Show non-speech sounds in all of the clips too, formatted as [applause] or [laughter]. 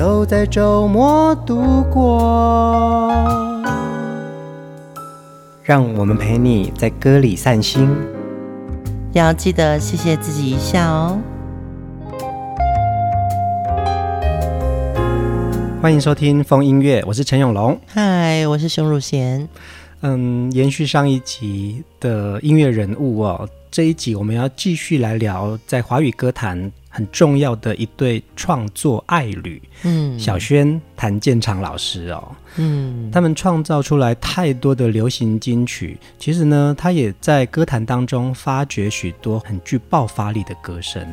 都在周末度过，让我们陪你在歌里散心，要记得谢谢自己一下哦。欢迎收听风音乐，我是陈永龙。嗨，我是熊汝贤。嗯，延续上一集的音乐人物哦，这一集我们要继续来聊在华语歌坛很重要的一对创作爱侣，嗯，小轩、谭健常老师哦，嗯，他们创造出来太多的流行金曲，其实呢，他也在歌坛当中发掘许多很具爆发力的歌声。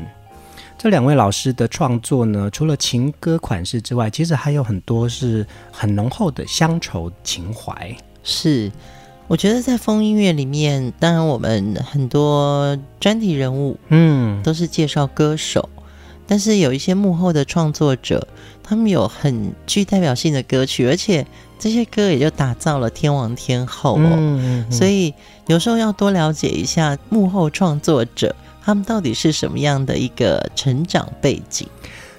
这两位老师的创作呢，除了情歌款式之外，其实还有很多是很浓厚的乡愁情怀。是，我觉得在风音乐里面，当然我们很多专题人物，嗯，都是介绍歌手，但是有一些幕后的创作者，他们有很具代表性的歌曲，而且这些歌也就打造了天王天后哦。嗯嗯，所以有时候要多了解一下幕后创作者，他们到底是什么样的一个成长背景。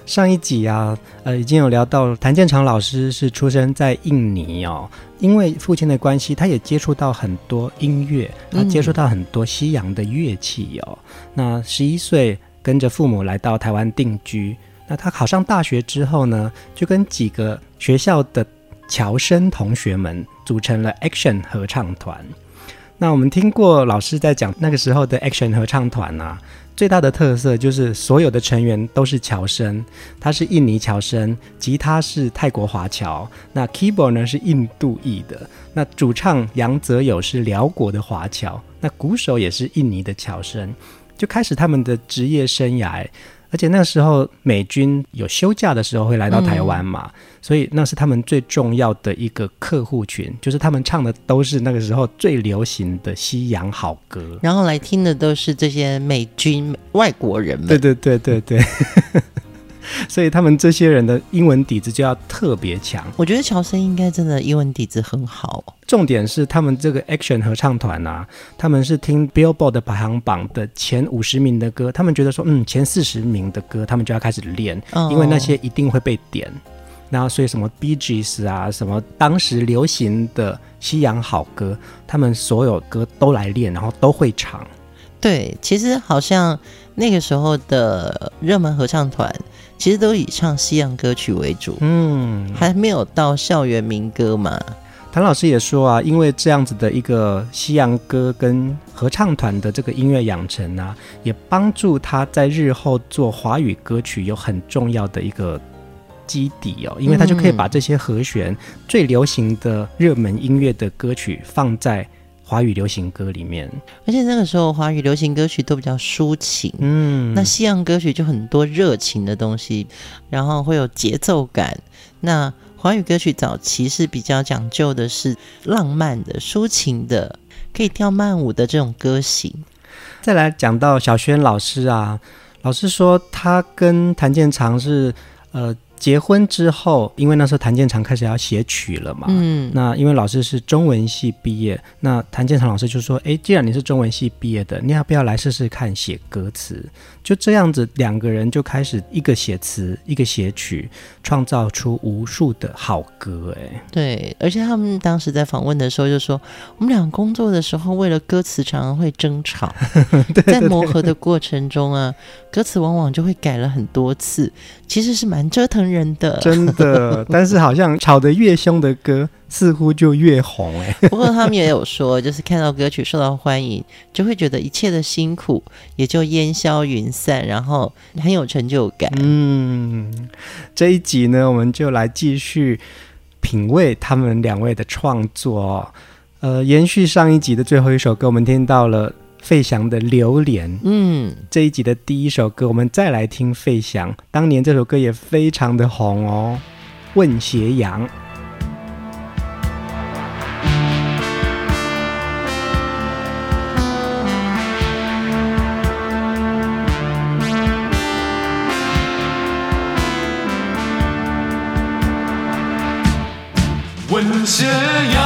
上一集啊，呃，已经有聊到谭建长老师是出生在印尼哦，因为父亲的关系，他也接触到很多音乐，他接触到很多西洋的乐器哦。那十一岁跟着父母来到台湾定居，那他考上大学之后呢，就跟几个学校的侨生同学们组成了 Action 合唱团。那我们听过老师在讲那个时候的 Action 合唱团啊。最大的特色就是所有的成员都是侨生，他是印尼侨生，吉他是泰国华侨，那 keyboard 呢是印度裔的，那主唱杨泽友是辽国的华侨，那鼓手也是印尼的侨生，就开始他们的职业生涯。而且那时候美军有休假的时候会来到台湾嘛，嗯、所以那是他们最重要的一个客户群，就是他们唱的都是那个时候最流行的西洋好歌，然后来听的都是这些美军外国人们。对对对对对。[laughs] 所以他们这些人的英文底子就要特别强。我觉得乔森应该真的英文底子很好。重点是他们这个 Action 合唱团啊，他们是听 Billboard 的排行榜的前五十名的歌，他们觉得说，嗯，前四十名的歌，他们就要开始练，因为那些一定会被点。然后，所以什么 Bee Gees 啊，什么当时流行的西洋好歌，他们所有歌都来练，然后都会唱。对，其实好像那个时候的热门合唱团。其实都以唱西洋歌曲为主，嗯，还没有到校园民歌嘛。谭老师也说啊，因为这样子的一个西洋歌跟合唱团的这个音乐养成啊，也帮助他在日后做华语歌曲有很重要的一个基底哦，因为他就可以把这些和弦最流行的热门音乐的歌曲放在。华语流行歌里面，而且那个时候华语流行歌曲都比较抒情，嗯，那西洋歌曲就很多热情的东西，然后会有节奏感。那华语歌曲早期是比较讲究的是浪漫的、抒情的，可以跳慢舞的这种歌型。再来讲到小轩老师啊，老师说他跟谭健常是呃。结婚之后，因为那时候谭健常开始要写曲了嘛，嗯，那因为老师是中文系毕业，那谭健常老师就说：“哎，既然你是中文系毕业的，你要不要来试试看写歌词？”就这样子，两个人就开始一个写词，一个写曲，创造出无数的好歌。哎，对，而且他们当时在访问的时候就说：“我们俩工作的时候，为了歌词常常会争吵，[laughs] 对对对，在磨合的过程中啊，歌词往往就会改了很多次，其实是蛮折腾人的，真的。[laughs] 但是好像吵得越凶的歌，似乎就越红哎。不过他们也有说，就是看到歌曲受到欢迎，就会觉得一切的辛苦也就烟消云散，然后很有成就感。嗯，这一集呢，我们就来继续品味他们两位的创作。呃，延续上一集的最后一首歌，我们听到了。费翔的《榴莲》，嗯，这一集的第一首歌，我们再来听费翔。当年这首歌也非常的红哦。问斜阳》。问斜阳，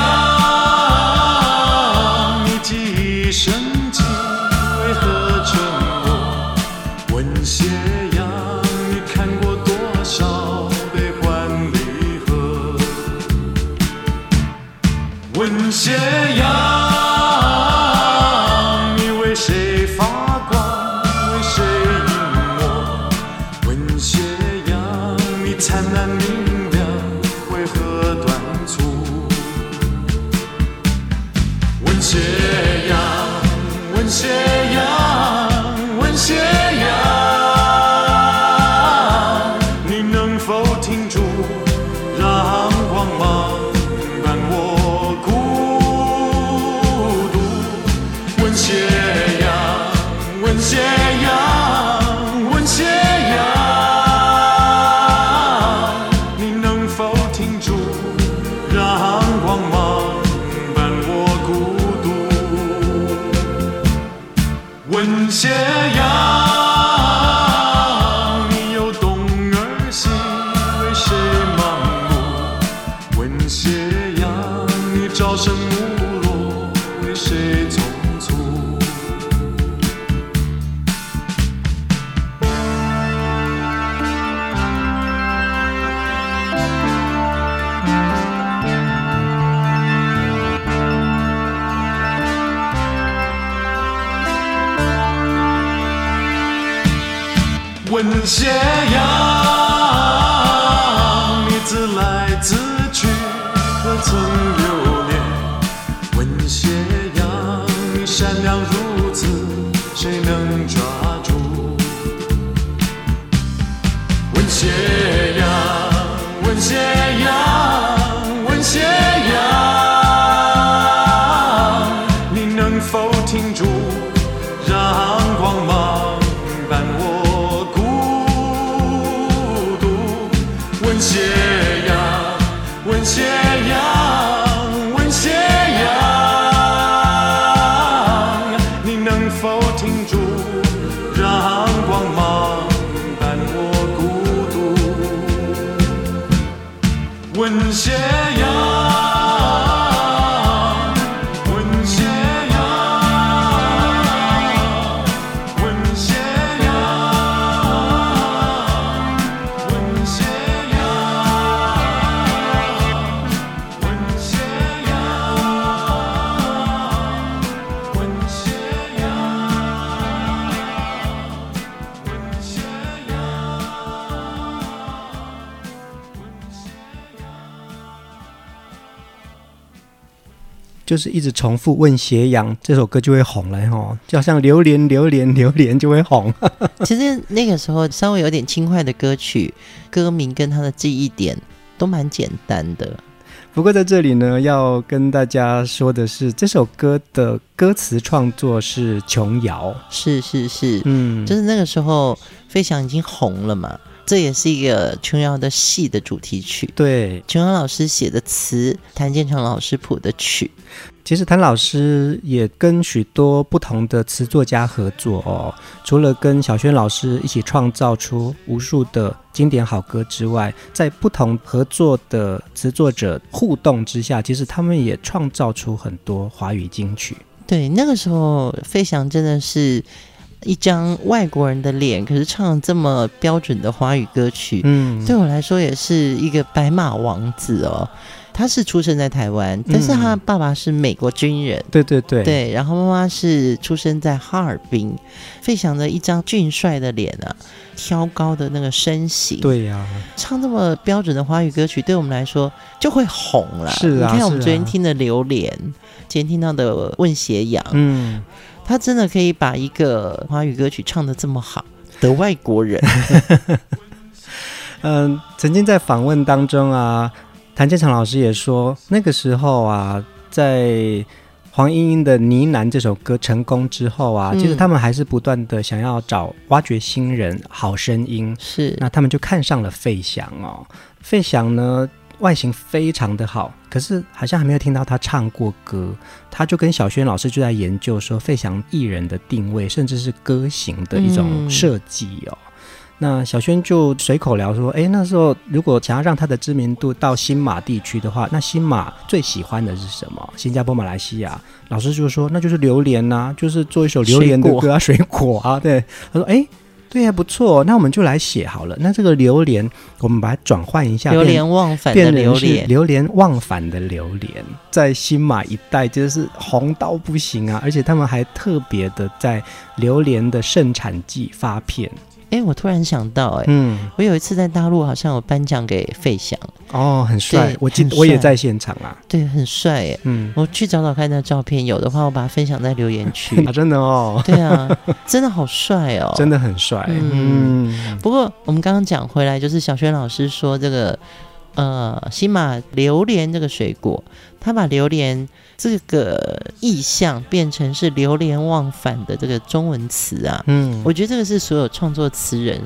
斜阳问斜就是一直重复问斜阳，这首歌就会红了哈，就好像榴莲榴莲榴莲就会红。[laughs] 其实那个时候稍微有点轻快的歌曲，歌名跟它的记忆点都蛮简单的。不过在这里呢，要跟大家说的是，这首歌的歌词创作是琼瑶，是是是，嗯，就是那个时候飞翔已经红了嘛。这也是一个琼瑶的戏的主题曲，对，琼瑶老师写的词，谭建成老师谱的曲。其实谭老师也跟许多不同的词作家合作哦，除了跟小轩老师一起创造出无数的经典好歌之外，在不同合作的词作者互动之下，其实他们也创造出很多华语金曲。对，那个时候飞翔真的是。一张外国人的脸，可是唱这么标准的华语歌曲，嗯，对我来说也是一个白马王子哦。他是出生在台湾，但是他爸爸是美国军人，对对对，对，然后妈妈是出生在哈尔滨。费翔的一张俊帅的脸啊，挑高的那个身形，对呀、啊，唱这么标准的华语歌曲，对我们来说就会红了。是啊，你看我们昨天听的《榴莲》，今天听到的《问斜阳》，嗯。他真的可以把一个华语歌曲唱得这么好的外国人，[laughs] 嗯，曾经在访问当中啊，谭健常老师也说，那个时候啊，在黄莺莺的呢喃这首歌成功之后啊，嗯、其实他们还是不断的想要找挖掘新人好声音，是。那他们就看上了费翔哦。费翔呢，外形非常的好，可是好像还没有听到他唱过歌，他就跟小轩老师就在研究说费翔艺人的定位，甚至是歌型的一种设计哦。嗯那小轩就随口聊说：“哎，那时候如果想要让他的知名度到新马地区的话，那新马最喜欢的是什么？新加坡、马来西亚？”老师就说：“那就是榴莲呐、啊，就是做一首榴莲的歌啊，水果，水果啊。”对，他说：“哎，对，啊不错，那我们就来写好了。那这个榴莲，我们把它转换一下，榴莲忘返的榴莲，榴莲忘返的榴莲，在新马一带就是红到不行啊！而且他们还特别的在榴莲的盛产季发片。”哎，我突然想到，哎，嗯，我有一次在大陆好像有颁奖给费翔，哦，很帅，我记得我也在现场啊，对，很帅，哎，嗯，我去找找看那照片，有的话我把它分享在留言区，[laughs] 啊，真的哦，对啊，[laughs] 真的好帅哦，真的很帅，嗯，嗯，不过我们刚刚讲回来，就是小轩老师说这个。呃，新马榴莲这个水果，他把榴莲这个意象变成是流连忘返的这个中文词啊，嗯，我觉得这个是所有创作词人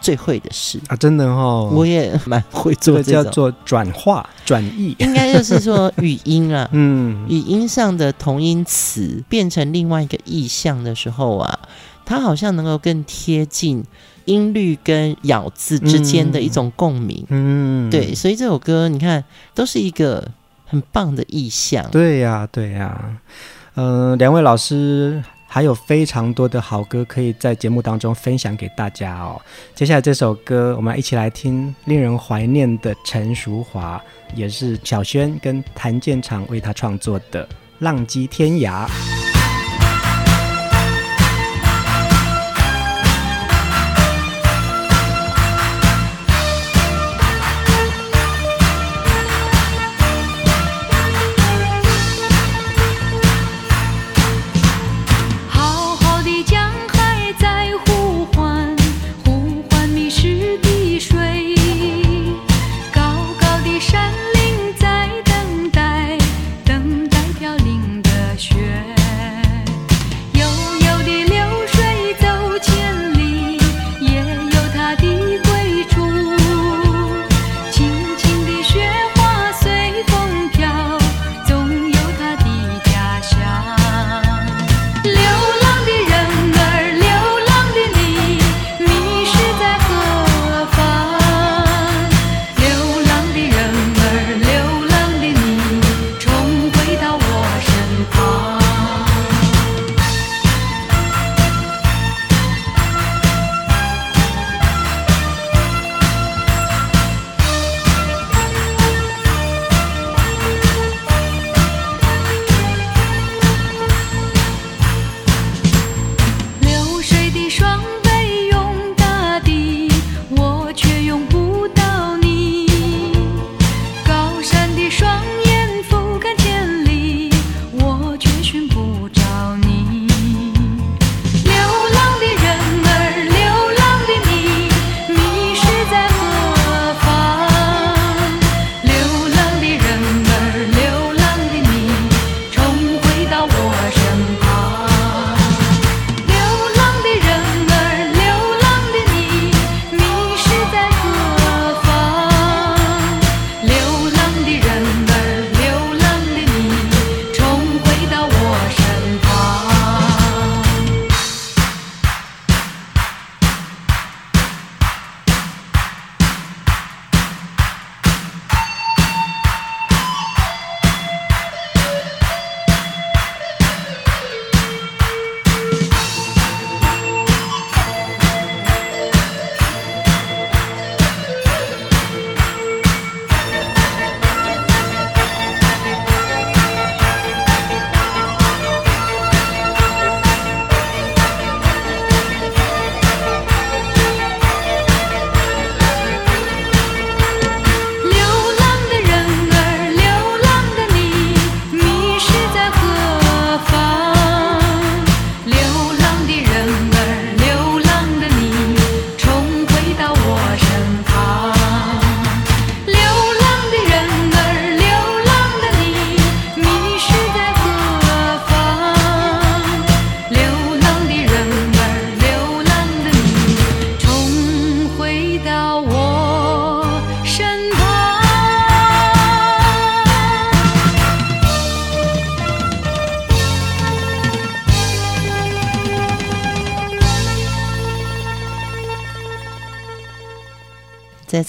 最会的事。啊，真的哦，我也蛮会做这，这个叫做转化转译，[laughs] 应该就是说语音啊，[laughs] 嗯，语音上的同音词变成另外一个意象的时候啊，它好像能够更贴近。音律跟咬字之间的一种共鸣，嗯，对，所以这首歌你看都是一个很棒的意象。对呀，对呀，嗯，两位老师还有非常多的好歌可以在节目当中分享给大家哦。接下来这首歌，我们一起来听令人怀念的陈淑华，也是小轩跟谭健常为他创作的《浪迹天涯》。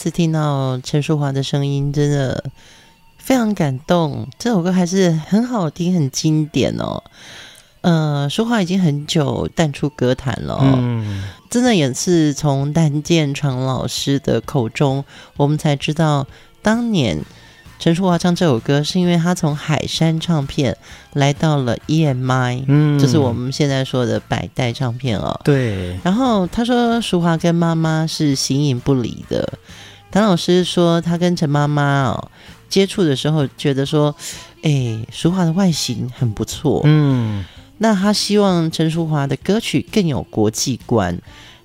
次听到陈淑华的声音，真的非常感动。这首歌还是很好听，很经典哦。呃，淑华已经很久淡出歌坛了，嗯，真的也是从谭健常老师的口中，我们才知道当年。陈淑樺唱这首歌，是因为他从海山唱片来到了 EMI，嗯，就是我们现在说的百代唱片哦。对。然后他说，淑樺跟妈妈是形影不离的。谭老师说，他跟陈妈妈哦接触的时候，觉得说，哎，淑华的外形很不错，嗯。那他希望陈淑华的歌曲更有国际观。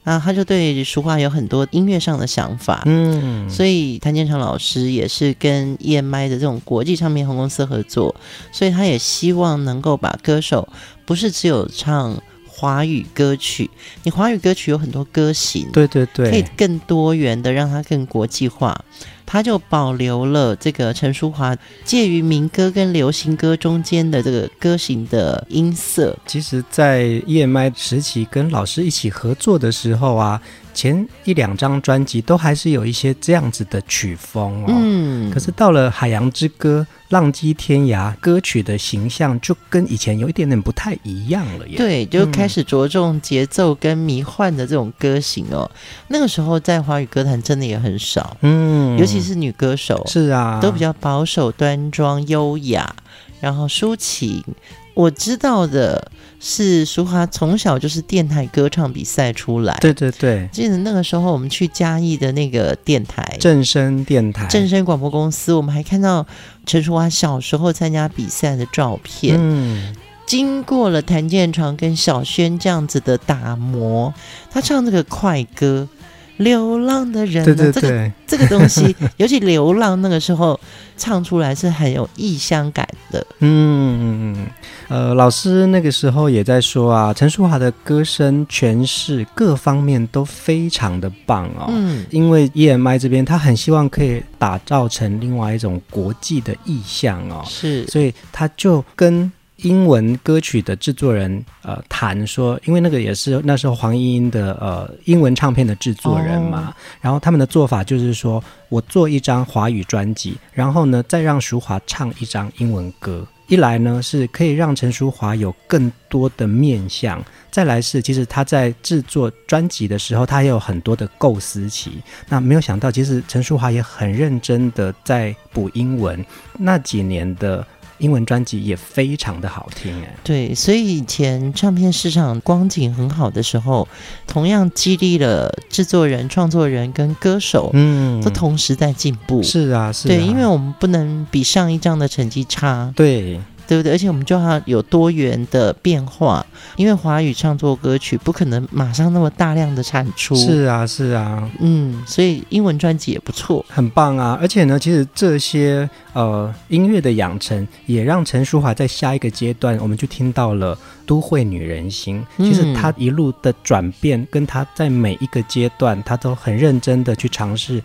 啊，他就对淑华有很多音乐上的想法，嗯，所以谭健常老师也是跟 EMI 的这种国际唱片公司合作，所以他也希望能够把歌手不是只有唱华语歌曲，你华语歌曲有很多歌型，对对对，可以更多元的让它更国际化。它就保留了这个陈淑华介于民歌跟流行歌中间的这个歌型的音色。其实，在 EMI 时期跟老师一起合作的时候啊。前一两张专辑都还是有一些这样子的曲风哦，嗯，可是到了《海洋之歌》《浪迹天涯》，歌曲的形象就跟以前有一点点不太一样了耶。对，就开始着重节奏跟迷幻的这种歌型哦。嗯、那个时候在华语歌坛真的也很少，嗯，尤其是女歌手，是啊，都比较保守、端庄、优雅，然后抒情。我知道的是，淑华从小就是电台歌唱比赛出来。对对对，记得那个时候我们去嘉义的那个电台，正声电台、正声广播公司，我们还看到陈淑华小时候参加比赛的照片。嗯，经过了谭健常跟小轩这样子的打磨，他唱这个快歌。流浪的人，对对对，这个 [laughs] 这个东西，尤其流浪那个时候唱出来是很有异乡感的。嗯，呃，老师那个时候也在说啊，陈淑华的歌声诠释各方面都非常的棒哦。嗯，因为 EMI 这边他很希望可以打造成另外一种国际的意象哦，是，所以他就跟。英文歌曲的制作人呃谈说，因为那个也是那时候黄莺莺的呃英文唱片的制作人嘛，哦、然后他们的做法就是说，我做一张华语专辑，然后呢再让淑华唱一张英文歌，一来呢是可以让陈淑华有更多的面向，再来是其实他在制作专辑的时候，他也有很多的构思期，那没有想到其实陈淑华也很认真的在补英文，那几年的。英文专辑也非常的好听哎，对，所以以前唱片市场光景很好的时候，同样激励了制作人、创作人跟歌手，嗯，都同时在进步。是啊，是啊，对，因为我们不能比上一张的成绩差。对。对不对？而且我们就要有多元的变化，因为华语创作歌曲不可能马上那么大量的产出。是啊，是啊，嗯，所以英文专辑也不错，很棒啊！而且呢，其实这些呃音乐的养成，也让陈淑华在下一个阶段，我们就听到了《都会女人心》。其实她一路的转变，跟她在每一个阶段，她都很认真的去尝试。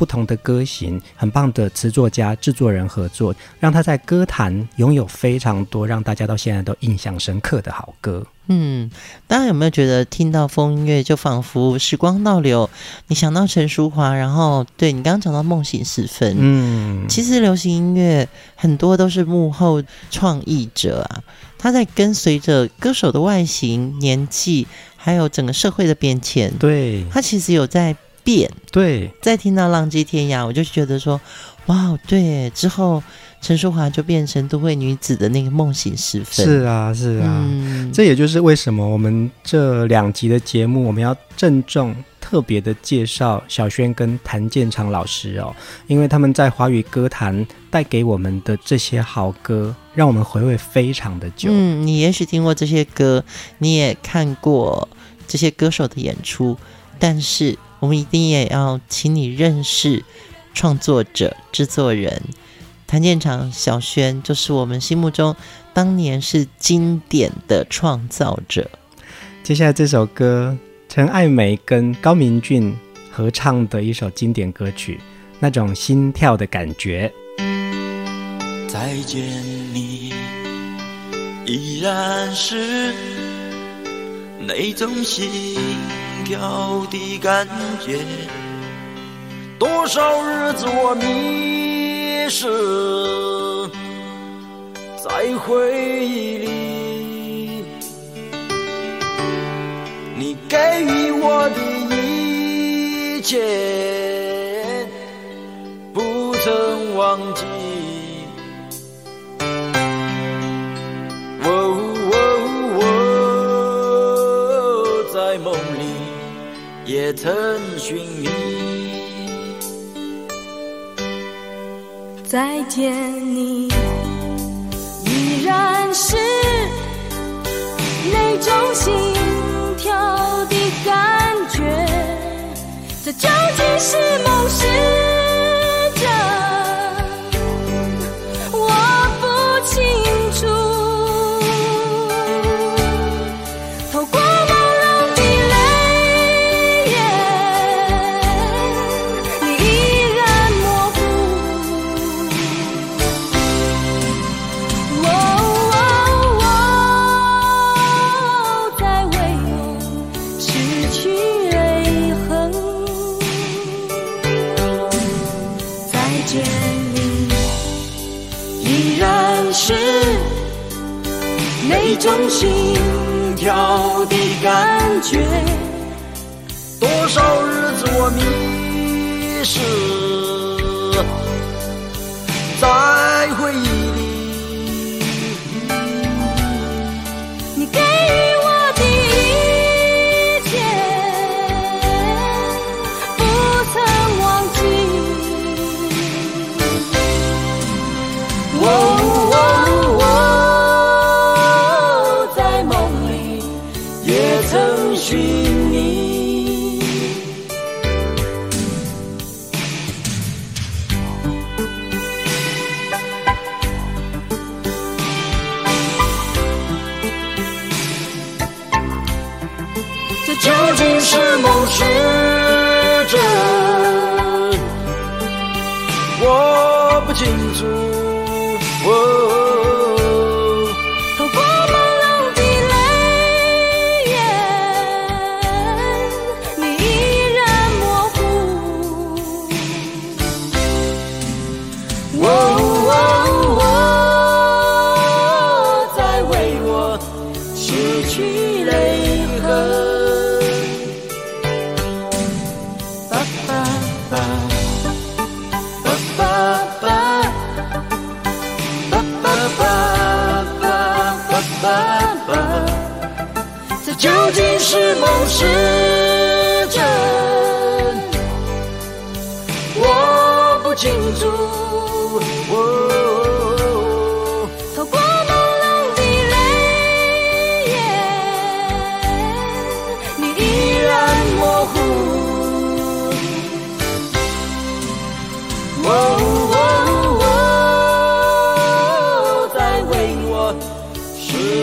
不同的歌型，很棒的词作家、制作人合作，让他在歌坛拥有非常多让大家到现在都印象深刻的好歌。嗯，大家有没有觉得听到风音乐就仿佛时光倒流？你想到陈淑华，然后对你刚刚讲到梦醒时分，嗯，其实流行音乐很多都是幕后创意者啊，他在跟随着歌手的外形、年纪，还有整个社会的变迁，对，他其实有在。变对，再听到《浪迹天涯》，我就觉得说，哇，对，之后陈淑华就变成都会女子的那个梦醒时分。是啊，是啊，嗯，这也就是为什么我们这两集的节目，我们要郑重特别的介绍小轩跟谭健常老师哦，因为他们在华语歌坛带给我们的这些好歌，让我们回味非常的久。嗯，你也许听过这些歌，你也看过这些歌手的演出，但是。我们一定也要请你认识创作者、制作人谭健常、小轩，就是我们心目中当年是经典的创造者。接下来这首歌，陈爱梅跟高明俊合唱的一首经典歌曲，那种心跳的感觉。再见你，依然是那种心跳的感觉，多少日子我迷失在回忆里，你给予我的一切不曾忘记。里也曾寻觅。再见你，依然是那种心跳的感觉，这究竟是梦是？真觉，多少日子我迷 Dream.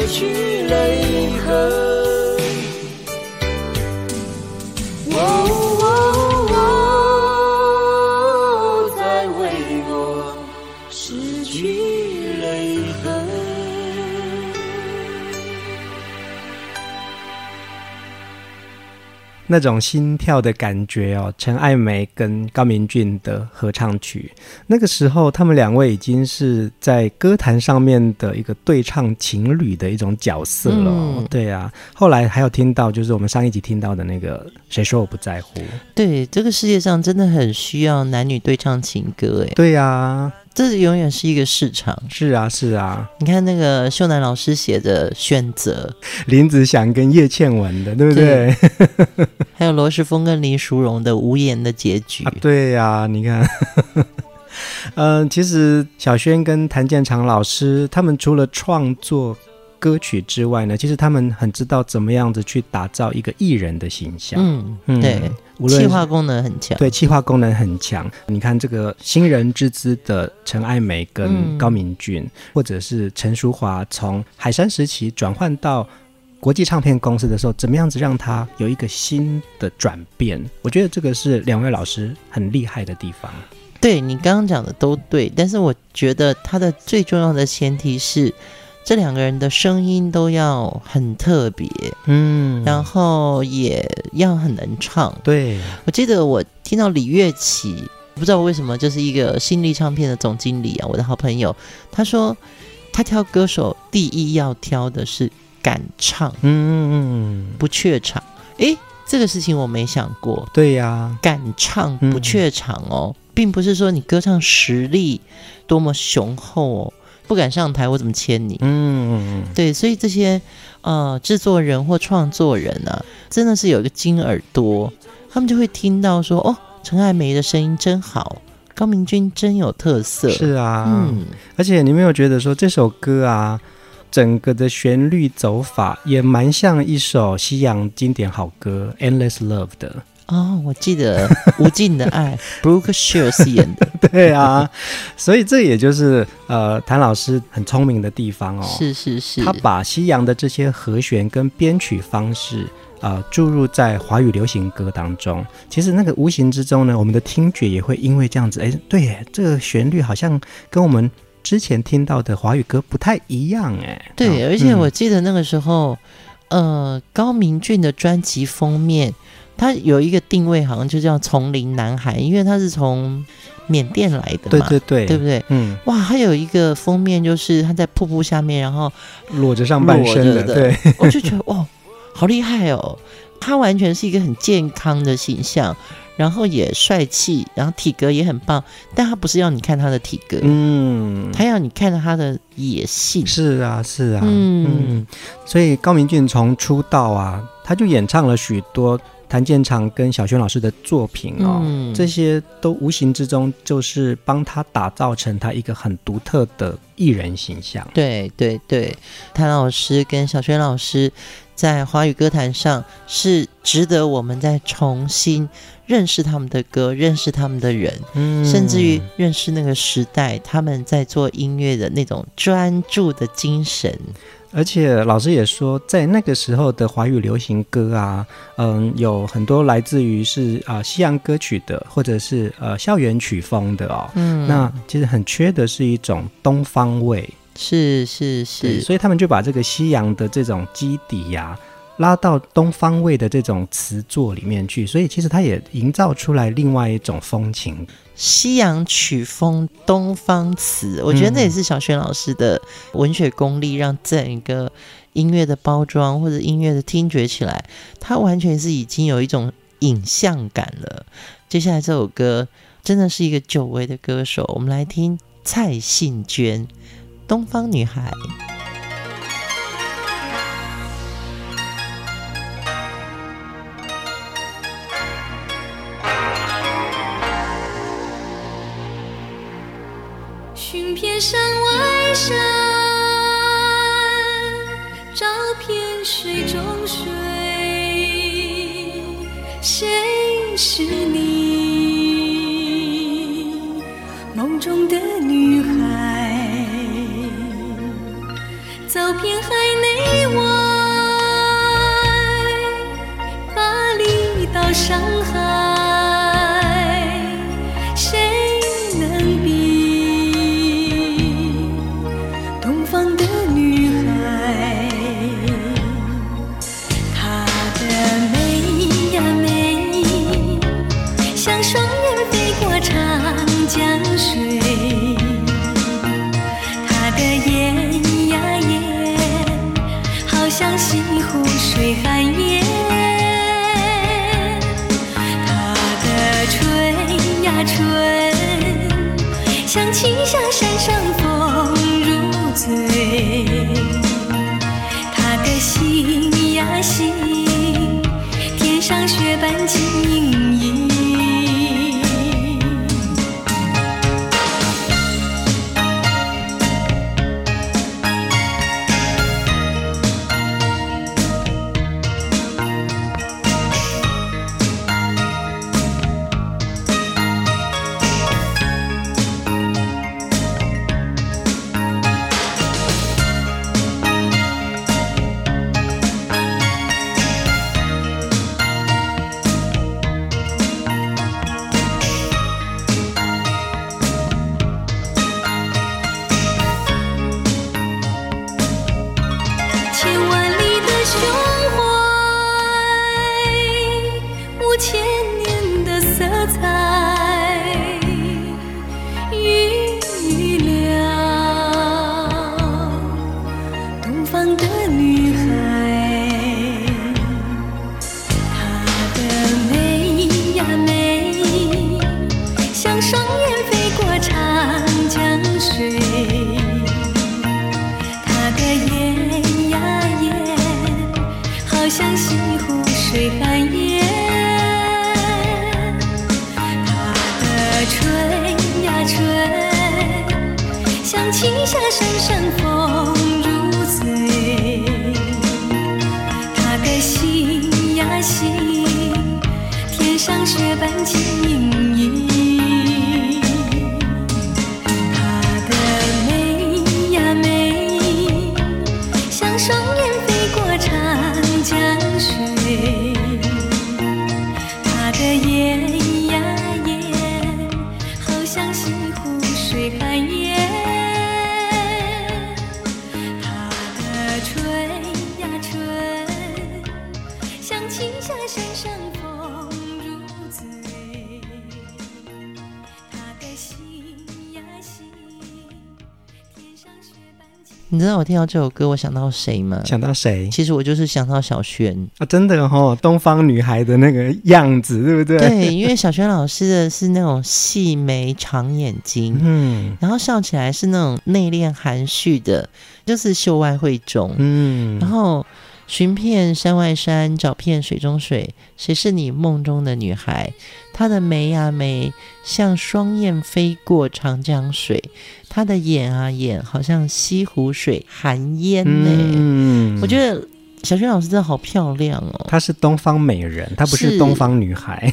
去了以后那种心跳的感觉哦，陈爱梅跟高明俊的合唱曲，那个时候他们两位已经是在歌坛上面的一个对唱情侣的一种角色了。嗯、对啊，后来还有听到，就是我们上一集听到的那个“谁说我不在乎”。对，这个世界上真的很需要男女对唱情歌，哎。对呀、啊。这永远是一个市场，是啊，是啊。你看那个秀楠老师写的《选择》，林子祥跟叶倩文的，对不对？对 [laughs] 还有罗时丰跟林淑荣的《无言的结局》啊。对呀、啊，你看，嗯、[laughs] 呃，其实小轩跟谭建长老师他们除了创作歌曲之外呢，其实他们很知道怎么样子去打造一个艺人的形象。嗯，嗯对，无论企划功能很强。对，气化功能很强。你看这个新人之姿的陈爱梅跟高明俊，嗯、或者是陈淑华从海山时期转换到国际唱片公司的时候，怎么样子让他有一个新的转变？我觉得这个是两位老师很厉害的地方。对，你刚刚讲的都对，但是我觉得他的最重要的前提是。这两个人的声音都要很特别，嗯，然后也要很能唱。对，我记得我听到李月琪不知道为什么，就是一个新力唱片的总经理啊，我的好朋友，他说他挑歌手第一要挑的是敢唱，嗯嗯嗯，不怯场。诶，这个事情我没想过。对呀、啊，敢唱不怯场哦，嗯、并不是说你歌唱实力多么雄厚哦，不敢上台我怎么签你？嗯，对，所以这些呃制作人或创作人啊，真的是有一个金耳朵，他们就会听到说哦。陈爱梅的声音真好，高明君真有特色。是啊，嗯，而且你没有觉得说这首歌啊，整个的旋律走法也蛮像一首西洋经典好歌《Endless Love》的哦。我记得《无尽的爱 [laughs]》，Brooke Shields 演的。[laughs] 对啊，所以这也就是呃，谭老师很聪明的地方哦。是是是，他把西洋的这些和弦跟编曲方式。啊、呃，注入在华语流行歌当中，其实那个无形之中呢，我们的听觉也会因为这样子，哎，对，这个旋律好像跟我们之前听到的华语歌不太一样，哎，对，而且我记得那个时候，嗯、呃，高明俊的专辑封面，他有一个定位，好像就叫“丛林男孩”，因为他是从缅甸来的嘛，对对对，对不对？嗯，哇，还有一个封面就是他在瀑布下面，然后裸着上半身的，对，[laughs] 我就觉得哇。好厉害哦！他完全是一个很健康的形象，然后也帅气，然后体格也很棒。但他不是要你看他的体格，嗯，他要你看到他的野性。是啊，是啊，嗯，嗯。所以高明俊从出道啊，他就演唱了许多谭健常跟小轩老师的作品哦，嗯，这些都无形之中就是帮他打造成他一个很独特的艺人形象。对对对，谭老师跟小轩老师。在华语歌坛上，是值得我们再重新认识他们的歌，认识他们的人，嗯，甚至于认识那个时代他们在做音乐的那种专注的精神。而且老师也说，在那个时候的华语流行歌啊，嗯，有很多来自于是啊、呃、西洋歌曲的，或者是呃校园曲风的哦。嗯，那其实很缺的是一种东方味。是是是，所以他们就把这个西洋的这种基底呀、啊，拉到东方味的这种词作里面去，所以其实它也营造出来另外一种风情。西洋曲风，东方词，我觉得那也是小轩老师的文学功力，让整个音乐的包装或者音乐的听觉起来，它完全是已经有一种影像感了。接下来这首歌真的是一个久违的歌手，我们来听蔡幸娟。东方女孩，是你 take 下声声风如醉，他的心呀心，天上雪般轻盈，知道我听到这首歌，我想到谁吗？想到谁？其实我就是想到小轩啊，真的哦，东方女孩的那个样子，对不对？对，因为小轩老师的是那种细眉长眼睛，嗯，然后笑起来是那种内敛含蓄的，就是秀外慧中，嗯，然后。寻遍山外山，找遍水中水，谁是你梦中的女孩？她的眉啊眉，像双燕飞过长江水；她的眼啊眼，好像西湖水寒烟呢。嗯，我觉得小轩老师真的好漂亮哦。她是东方美人，她不是东方女孩。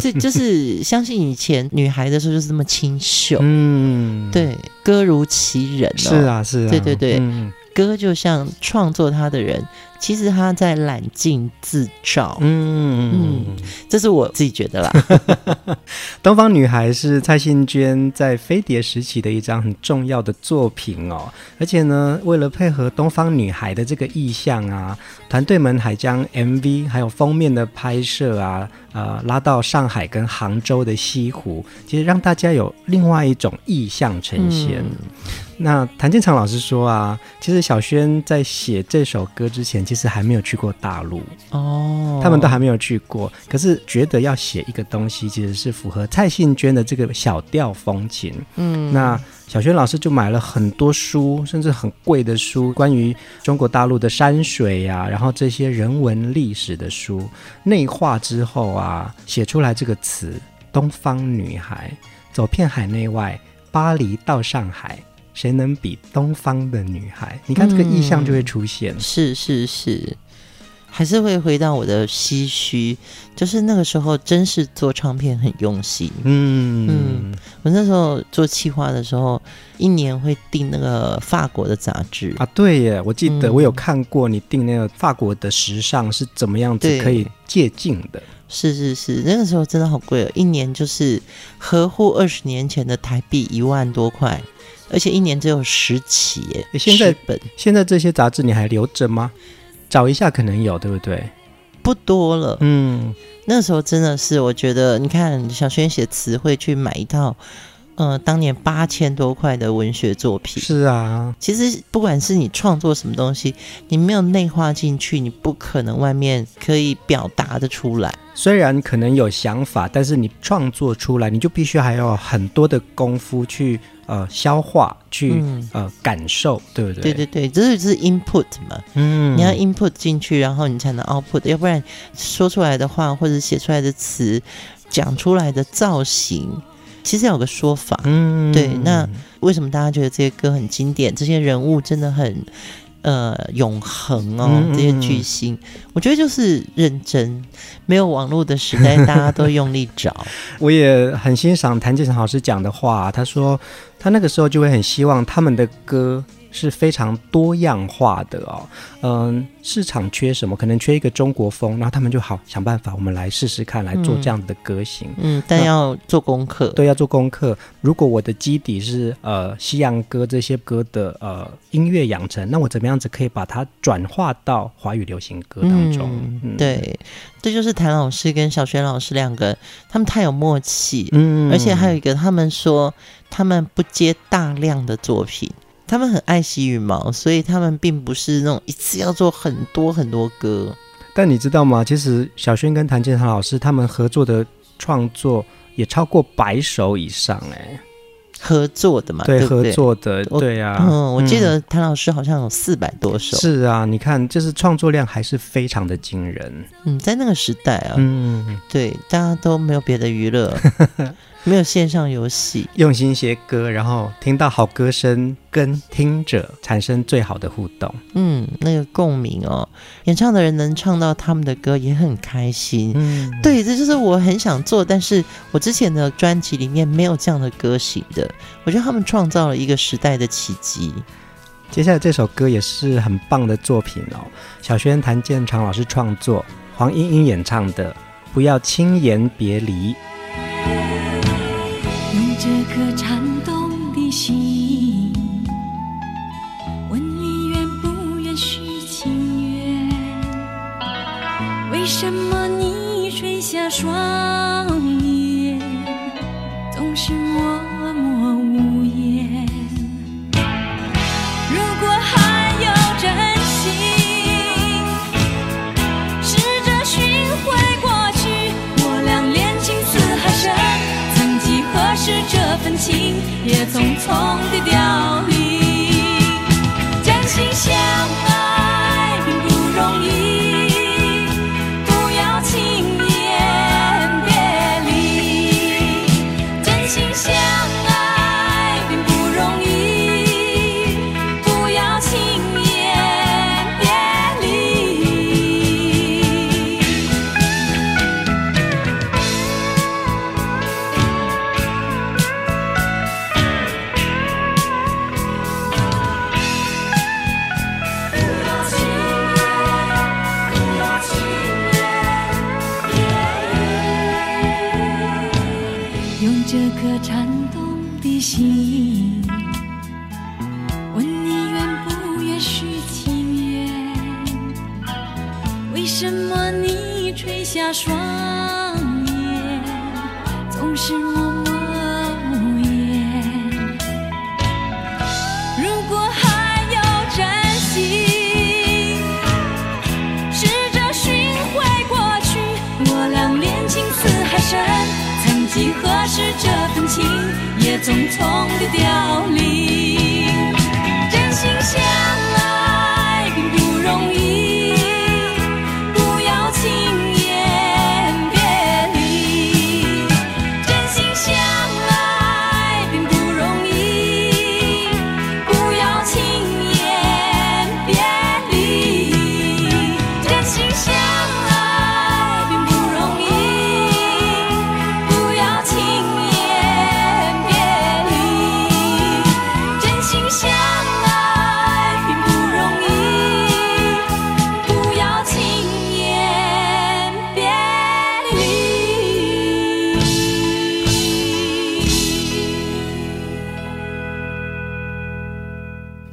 这就是相信以前女孩的时候就是这么清秀。嗯，对，歌如其人哦。是啊，是啊，对对对。嗯歌就像创作他的人，其实他在揽镜自照。嗯嗯，这是我自己觉得啦。[laughs]《东方女孩》是蔡幸娟在飞碟时期的一张很重要的作品哦。而且呢，为了配合《东方女孩》的这个意象啊，团队们还将 MV 还有封面的拍摄啊，呃，拉到上海跟杭州的西湖，其实让大家有另外一种意象呈现。嗯那谭健常老师说啊，其实小轩在写这首歌之前，其实还没有去过大陆哦，他们都还没有去过，可是觉得要写一个东西，其实是符合蔡幸娟的这个小调风情。嗯，那小轩老师就买了很多书，甚至很贵的书，关于中国大陆的山水呀、啊，然后这些人文历史的书，内化之后啊，写出来这个词《东方女孩》，走遍海内外，巴黎到上海。谁能比东方的女孩？你看这个意象就会出现。嗯、是是是，还是会回到我的唏嘘，就是那个时候真是做唱片很用心。嗯嗯，我那时候做企划的时候，一年会订那个法国的杂志啊。对耶，我记得我有看过你订那个法国的时尚是怎么样子可以借鉴的。是是是，那个时候真的好贵哦，一年就是合乎二十年前的台币一万多块。而且一年只有十期耶，现在本现在这些杂志你还留着吗？找一下可能有，对不对？不多了。嗯，那时候真的是，我觉得你看小轩写词汇去买一套，呃，当年八千多块的文学作品。是啊，其实不管是你创作什么东西，你没有内化进去，你不可能外面可以表达的出来。虽然可能有想法，但是你创作出来，你就必须还有很多的功夫去。呃，消化去、嗯、呃感受，对不对？对对对，这就是 input 嘛，嗯，你要 input 进去，然后你才能 output，要不然说出来的话或者写出来的词，讲出来的造型，其实有个说法，嗯，对。那为什么大家觉得这些歌很经典？这些人物真的很。呃，永恒哦，这些巨星，我觉得就是认真。没有网络的时代，大家都用力找。[laughs] 我也很欣赏谭健常老师讲的话，他说他那个时候就会很希望他们的歌。是非常多样化的哦，嗯，市场缺什么？可能缺一个中国风，然后他们就好想办法，我们来试试看，来做这样的歌型。嗯，嗯，但要做功课，对，要做功课。如果我的基底是呃西洋歌这些歌的呃音乐养成，那我怎么样子可以把它转化到华语流行歌当中？对，这就是谭老师跟小轩老师两个，他们太有默契。嗯，而且还有一个，他们说他们不接大量的作品。他们很爱惜羽毛，所以他们并不是那种一次要做很多很多歌。但你知道吗？其实小轩跟谭健常老师他们合作的创作也超过百首以上哎，合作的嘛，对，合作的，对呀、啊。嗯，我记得谭老师好像有四百多首。是啊，你看，就是创作量还是非常的惊人。嗯，在那个时代啊，嗯，对，大家都没有别的娱乐。[laughs] 没有线上游戏，用心写歌，然后听到好歌声，跟听者产生最好的互动。嗯，那个共鸣哦，演唱的人能唱到他们的歌也很开心。嗯，对，这就是我很想做，但是我之前的专辑里面没有这样的歌型的。我觉得他们创造了一个时代的奇迹。接下来这首歌也是很棒的作品哦，小轩谭健常老师创作，黄莺莺演唱的《不要轻言别离》。这颗颤动的心，问你愿不愿许情愿？为什么你垂下双眼，总是默也匆匆地凋零，匆匆的凋零，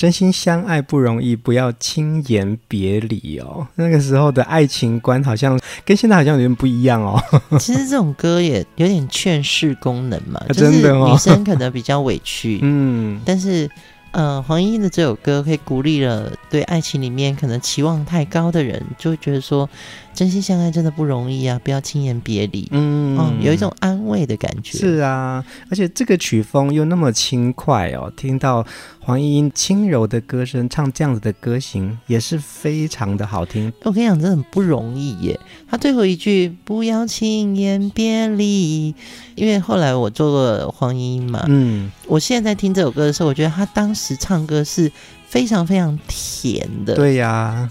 真心相爱不容易，不要轻言别离哦。那个时候的爱情观好像跟现在好像有点不一样哦。[laughs] 其实这种歌也有点劝世功能嘛，啊真的哦就是女生可能比较委屈，[laughs] 嗯，但是呃，黄莺莺的这首歌可以鼓励了对爱情里面可能期望太高的人，就会觉得说真心相爱真的不容易啊，不要轻言别离，嗯哦，有一种安慰的感觉。是啊，而且这个曲风又那么轻快哦，听到黄莺莺轻柔的歌声唱这样子的歌型，也是非常的好听。我跟你讲，真的很不容易耶。他最后一句“不要轻言别离”，因为后来我做过黄莺莺嘛，嗯，我现在在听这首歌的时候，我觉得他当时唱歌是非常非常甜的。对呀、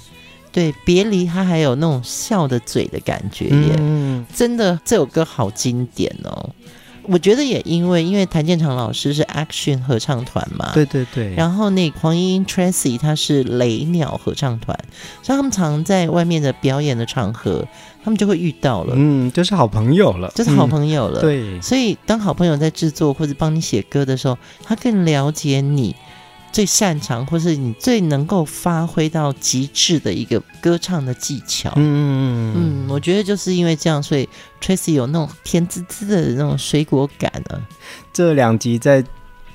对，别离他还有那种笑的嘴的感觉耶，嗯，真的这首歌好经典哦。我觉得也因为因为谭健常老师是 Action 合唱团嘛，对对对，然后那黄莺莺 Tracy 他是雷鸟合唱团，所以他们常在外面的表演的场合，他们就会遇到了，嗯，就是好朋友了，就是好朋友了。嗯、对，所以当好朋友在制作或者帮你写歌的时候，他更了解你最擅长或是你最能够发挥到极致的一个歌唱的技巧。嗯嗯嗯，我觉得就是因为这样，所以 Tracy 有那种甜滋滋的那种水果感啊。这两集在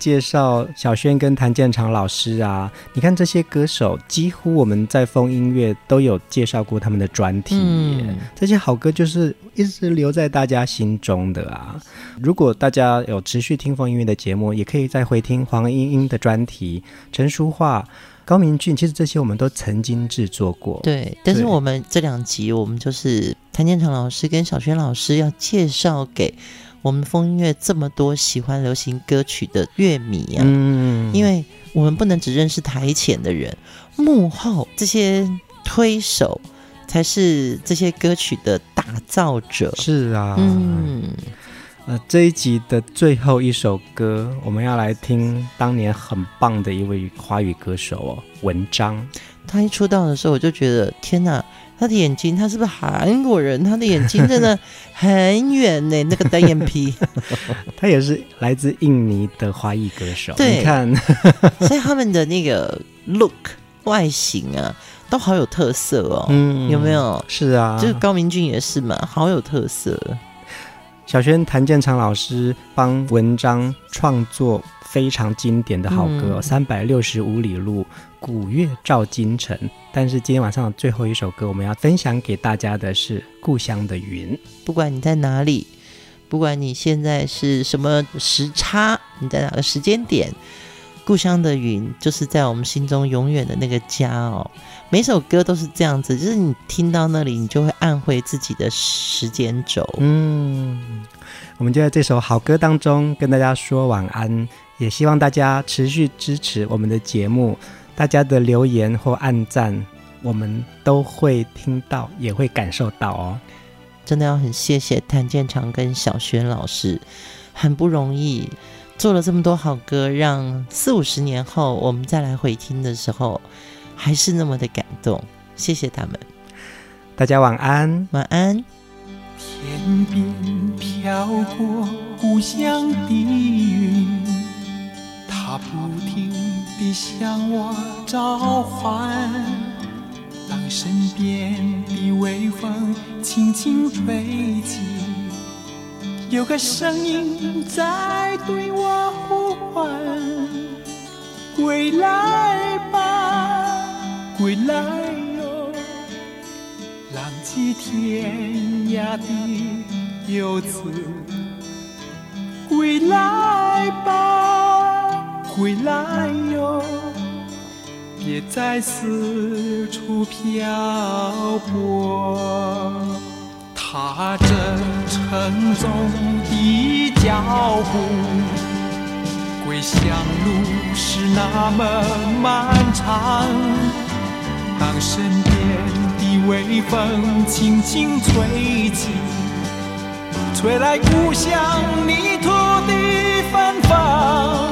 介绍小轩跟谭健常老师啊，你看这些歌手，几乎我们在风音乐都有介绍过他们的专题，嗯，这些好歌就是一直留在大家心中的啊。如果大家有持续听风音乐的节目，也可以再回听黄莺莺的专题，陈淑桦、高明俊，其实这些我们都曾经制作过。对，但是我们这两集，我们就是谭健常老师跟小轩老师要介绍给我们风音乐这么多喜欢流行歌曲的乐迷啊，嗯，因为我们不能只认识台前的人，幕后这些推手才是这些歌曲的打造者。是啊，嗯，呃，这一集的最后一首歌，我们要来听当年很棒的一位华语歌手哦，文章。他一出道的时候，我就觉得天哪！他的眼睛，他是不是韩国人？他的眼睛真的 [laughs] 很远呢，那个单眼皮。[laughs] 他也是来自印尼的华裔歌手。对，你看，[laughs] 所以他们的那个 look 外形啊，都好有特色哦。嗯，有没有？是啊，就是高明俊也是嘛，好有特色。小轩谭建昌老师帮文章创作非常经典的好歌，《三百六十五里路》。古月照今城，但是今天晚上的最后一首歌，我们要分享给大家的是《故乡的云》。不管你在哪里，不管你现在是什么时差，你在哪个时间点，《故乡的云》就是在我们心中永远的那个家哦。每首歌都是这样子，就是你听到那里，你就会按回自己的时间轴。嗯，我们就在这首好歌当中跟大家说晚安，也希望大家持续支持我们的节目。大家的留言或按赞，我们都会听到，也会感受到哦。真的要很谢谢谭建长跟小轩老师，很不容易做了这么多好歌，让四五十年后我们再来回听的时候，还是那么的感动。谢谢他们，大家晚安，晚安。天边飘过故乡的云，它不停。地向我召唤，当身边的微风轻轻吹起，有个声音在对我呼唤：归来吧，归来哟，浪迹天涯的游子，归来吧。归来哟，别再四处漂泊。踏着沉重的脚步，归乡路是那么漫长。当身边的微风轻轻吹起，吹来故乡泥土的芬芳。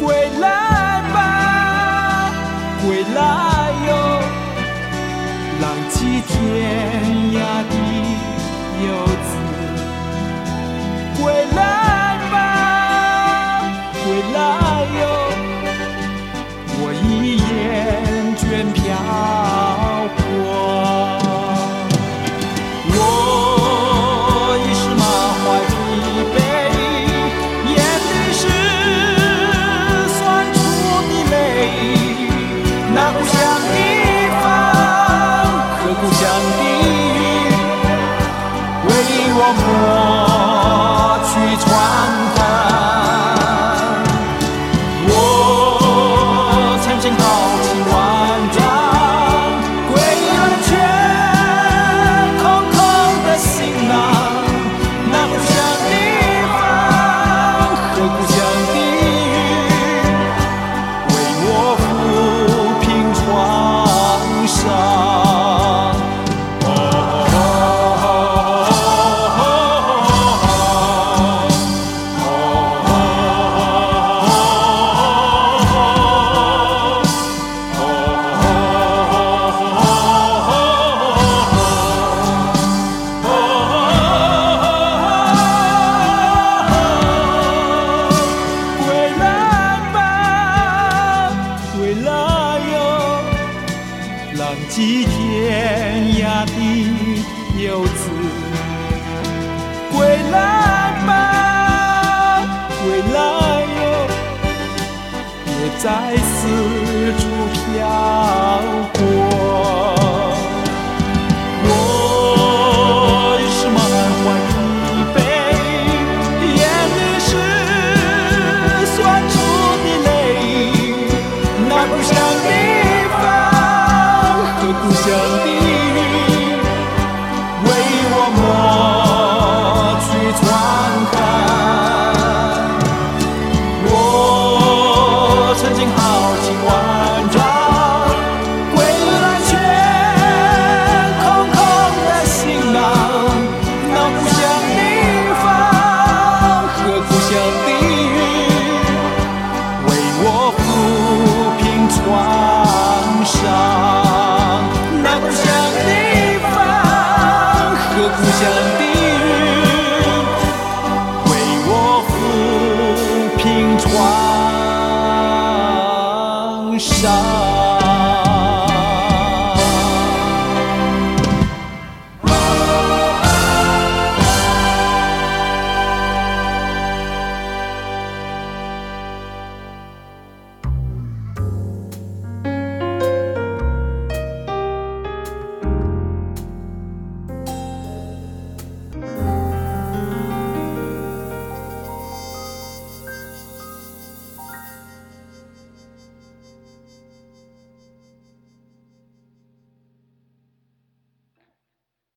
归来吧，归来哟，浪迹天涯的游子。归来吧，归来哟，我已厌倦漂泊。在四处漂泊。